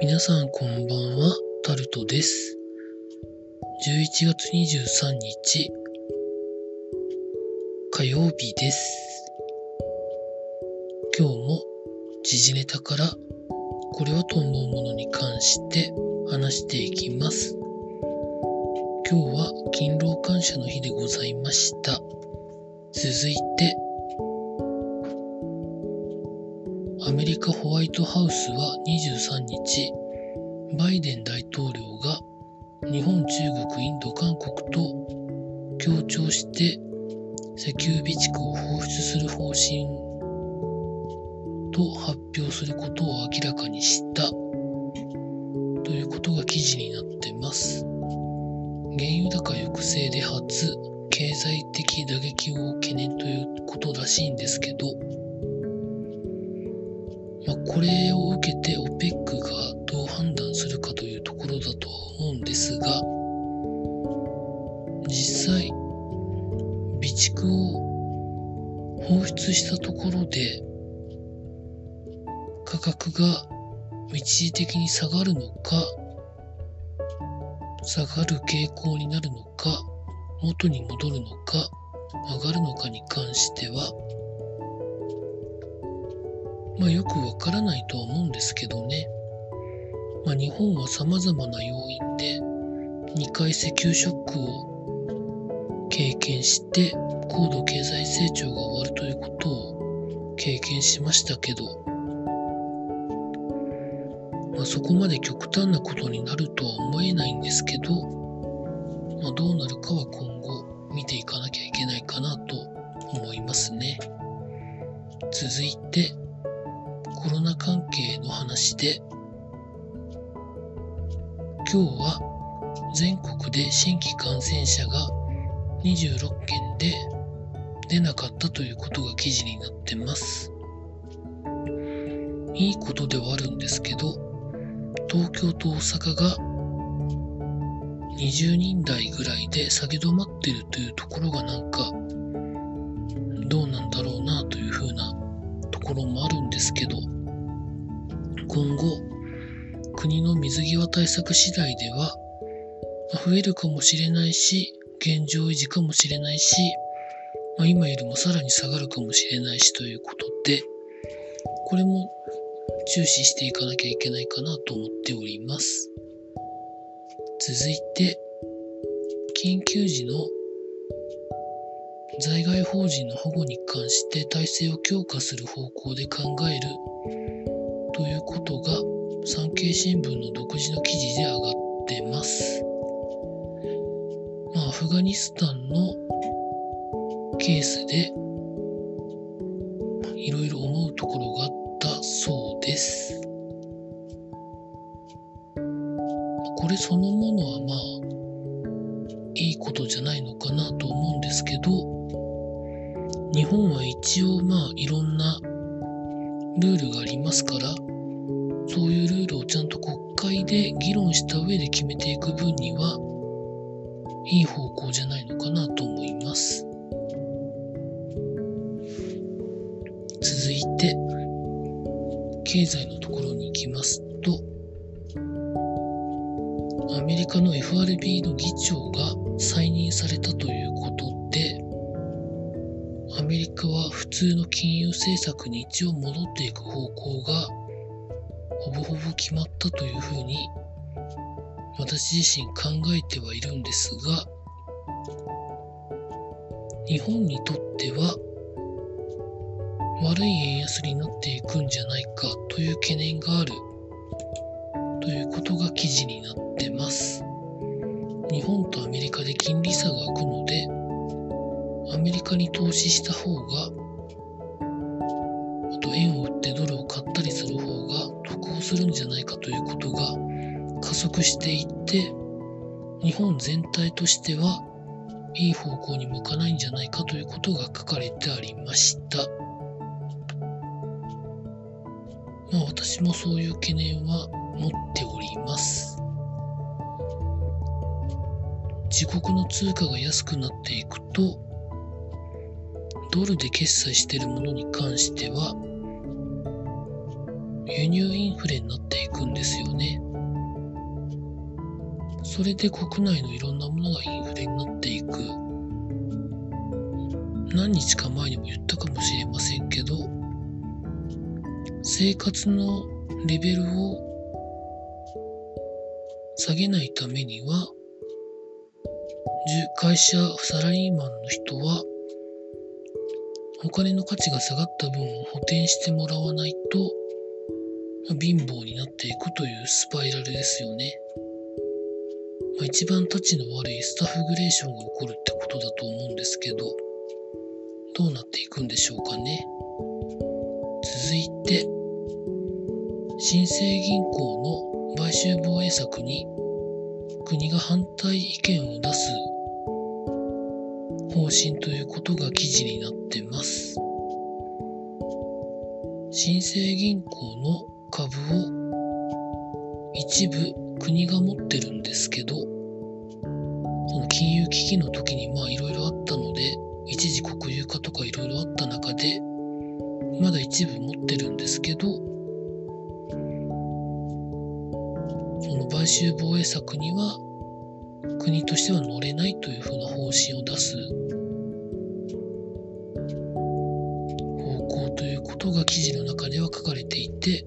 皆さんこんばんは、タルトです。11月23日、火曜日です。今日も時事ネタから、これはと思うものに関して話していきます。今日は勤労感謝の日でございました。続いて、アメリカホワイトハウスは23日、バイデン大統領が日本、中国、インド、韓国と協調して石油備蓄を放出する方針と発表することを明らかにしたということが記事になってます。原油高抑制で初経済的打撃を懸念ということらしいんですけど、まあ、これを受けて OPEC がどう判断するかというところだとは思うんですが、実際、備蓄を放出したところで、価格が一時的に下がるのか、下がる傾向になるのか、元に戻るのか、上がるのかに関しては、まあよくわからないとは思うんですけどね。まあ日本は様々な要因で2回石油ショックを経験して高度経済成長が終わるということを経験しましたけど、まあそこまで極端なことになるとは思えないんですけど、まあどうなるかは今後見ていかなきゃいけないかなと思いますね。続いて、話で、今日は全国で新規感染者が26件で出なかったということが記事になってます。いいことではあるんですけど、東京と大阪が20人台ぐらいで下げ止まってるというところがなんかどうなんだろうなというふうなところもあるんですけど、今後、国の水際対策次第では、増えるかもしれないし、現状維持かもしれないし、まあ、今よりもさらに下がるかもしれないしということで、これも注視していかなきゃいけないかなと思っております。続いて、緊急時の在外邦人の保護に関して体制を強化する方向で考えるということが産経新聞の独自の記事で上がってます。まあ、アフガニスタンのケースでいろいろ思うところがあったそうです。これそのものはまあいいことじゃないのかなと思うんですけど日本は一応まあいろんなルールがありますからそういうルールをちゃんと国会で議論した上で決めていく分にはいい方向じゃないのかなと思います。続いて、経済のところに行きますと、アメリカの FRB の議長が再任されたということ、アメリカは普通の金融政策に一応戻っていく方向がほぼほぼ決まったというふうに私自身考えてはいるんですが日本にとっては悪い円安になっていくんじゃないかという懸念があるということが記事になってます。日本とアメリカで金利差が開くのでアメリカに投資した方があと円を売ってドルを買ったりする方が得をするんじゃないかということが加速していって日本全体としてはいい方向に向かないんじゃないかということが書かれてありました。まあ私もそういう懸念は持っております。自国の通貨が安くなっていくとドルで決済しているものに関しては輸入インフレになっていくんですよね。それで国内のいろんなものがインフレになっていく。何日か前にも言ったかもしれませんけど、生活のレベルを下げないためには、会社、サラリーマンの人は、お金の価値が下がった分を補填してもらわないと、貧乏になっていくというスパイラルですよね。まあ、一番タチの悪いスタッフグレーションが起こるってことだと思うんですけど、どうなっていくんでしょうかね。続いて、新生銀行の買収防衛策に国が反対意見を出す方針ということが記事になってます。新生銀行の株を一部国が持ってるんですけど、その金融危機の時にまあいろいろあったので、一時国有化とかいろいろあった中で、まだ一部持ってるんですけど、その買収防衛策には国としては乗れないというふうな方針を出す方向ということが記事の中では書かれていて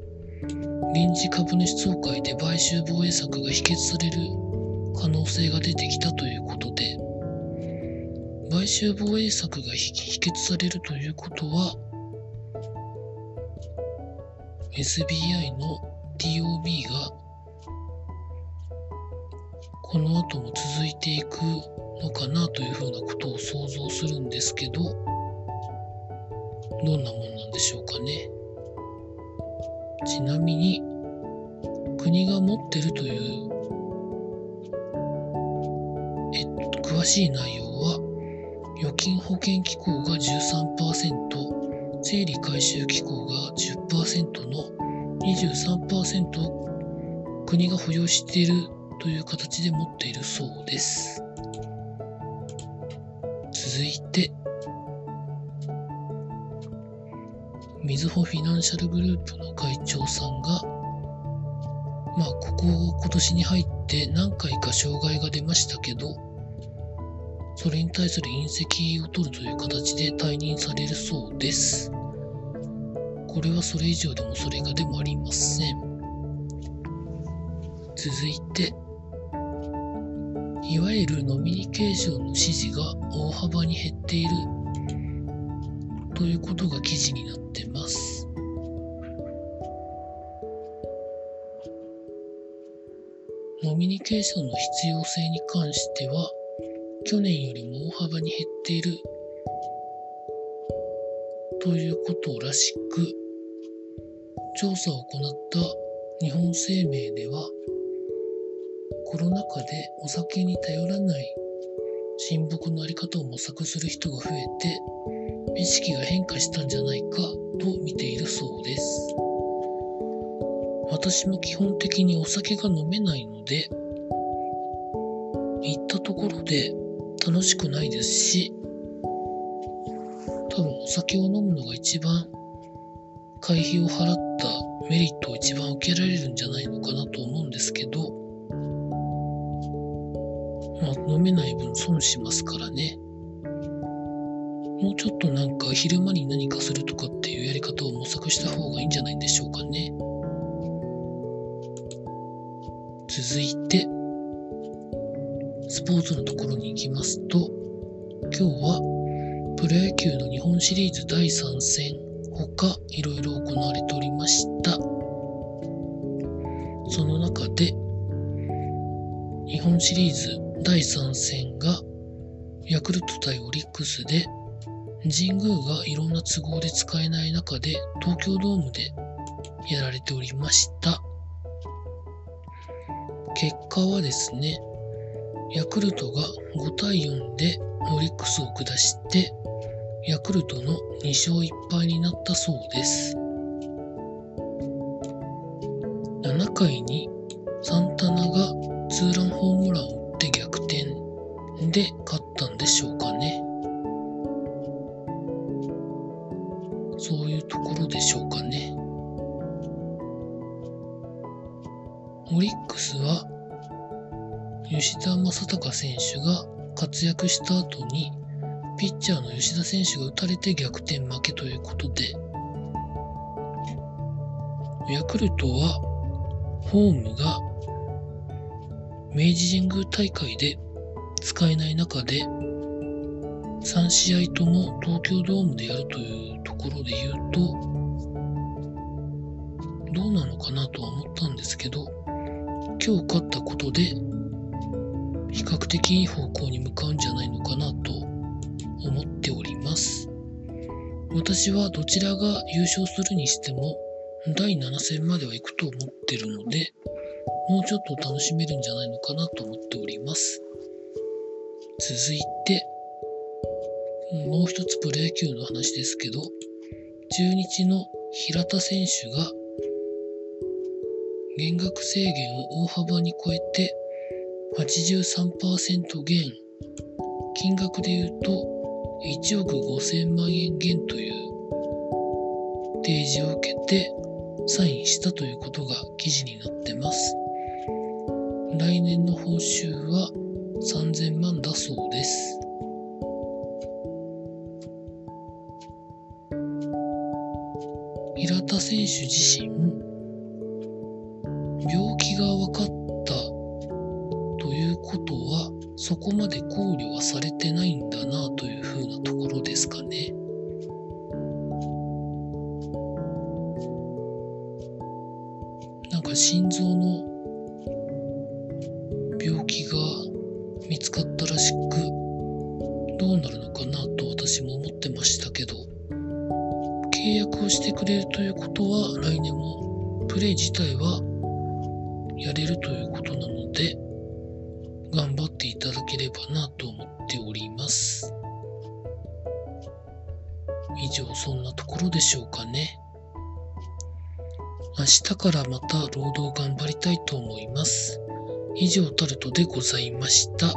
臨時株主総会で買収防衛策が否決される可能性が出てきたということで買収防衛策が否決されるということは SBI の TOB がこの後も続いていくのかなというふうなことを想像するんですけど、どんなもんなんでしょうかね。ちなみに、国が持ってるという、えっと、詳しい内容は、預金保険機構が13%、整理回収機構が10%の23%を国が保有しているという形で持っているそうです。続いて、みずほフィナンシャルグループの会長さんが、まあ、ここ今年に入って何回か障害が出ましたけど、それに対する隕石を取るという形で退任されるそうです。これはそれ以上でもそれがでもありません。続いて、いわゆるノミニケーションの支持が大幅に減っているということが記事になってます。ノミニケーションの必要性に関しては去年よりも大幅に減っているということらしく調査を行った日本生命ではコロナ禍でお酒に頼らない親睦のあり方を模索する人が増えて、意識が変化したんじゃないかと見ているそうです。私も基本的にお酒が飲めないので、行ったところで楽しくないですし、多分お酒を飲むのが一番会費を払ったメリットを一番受けられるんじゃないのかなと思うんですけど、まあ、飲めない分損しますからね。もうちょっとなんか昼間に何かするとかっていうやり方を模索した方がいいんじゃないんでしょうかね。続いて、スポーツのところに行きますと、今日はプロ野球の日本シリーズ第3戦他いろいろ行われておりました。その中で、日本シリーズ第3戦がヤクルト対オリックスで神宮がいろんな都合で使えない中で東京ドームでやられておりました。結果はですね、ヤクルトが5対4でオリックスを下して、ヤクルトの2勝1敗になったそうです。7回にサンタナが正尚選手が活躍した後にピッチャーの吉田選手が打たれて逆転負けということでヤクルトはホームが明治神宮大会で使えない中で3試合とも東京ドームでやるというところで言うとどうなのかなとは思ったんですけど今日勝ったことで比較的いい方向に向かうんじゃないのかなと思っております。私はどちらが優勝するにしても第7戦までは行くと思ってるのでもうちょっと楽しめるんじゃないのかなと思っております。続いてもう一つプロ野球の話ですけど、中日の平田選手が減額制限を大幅に超えて83%減、金額で言うと1億5000万円減という提示を受けてサインしたということが記事になってます。来年の報酬は3000万だそうです。平田選手自身こまで考慮はされてないんだなというふうなところですかね。なんか心臓の病気が見つかったらしくどうなるのかなと私も思ってましたけど契約をしてくれるということは来年もプレイ自体はやれるということなので頑張ていただければなと思っております。以上そんなところでしょうかね。明日からまた労働頑張りたいと思います。以上タルトでございました。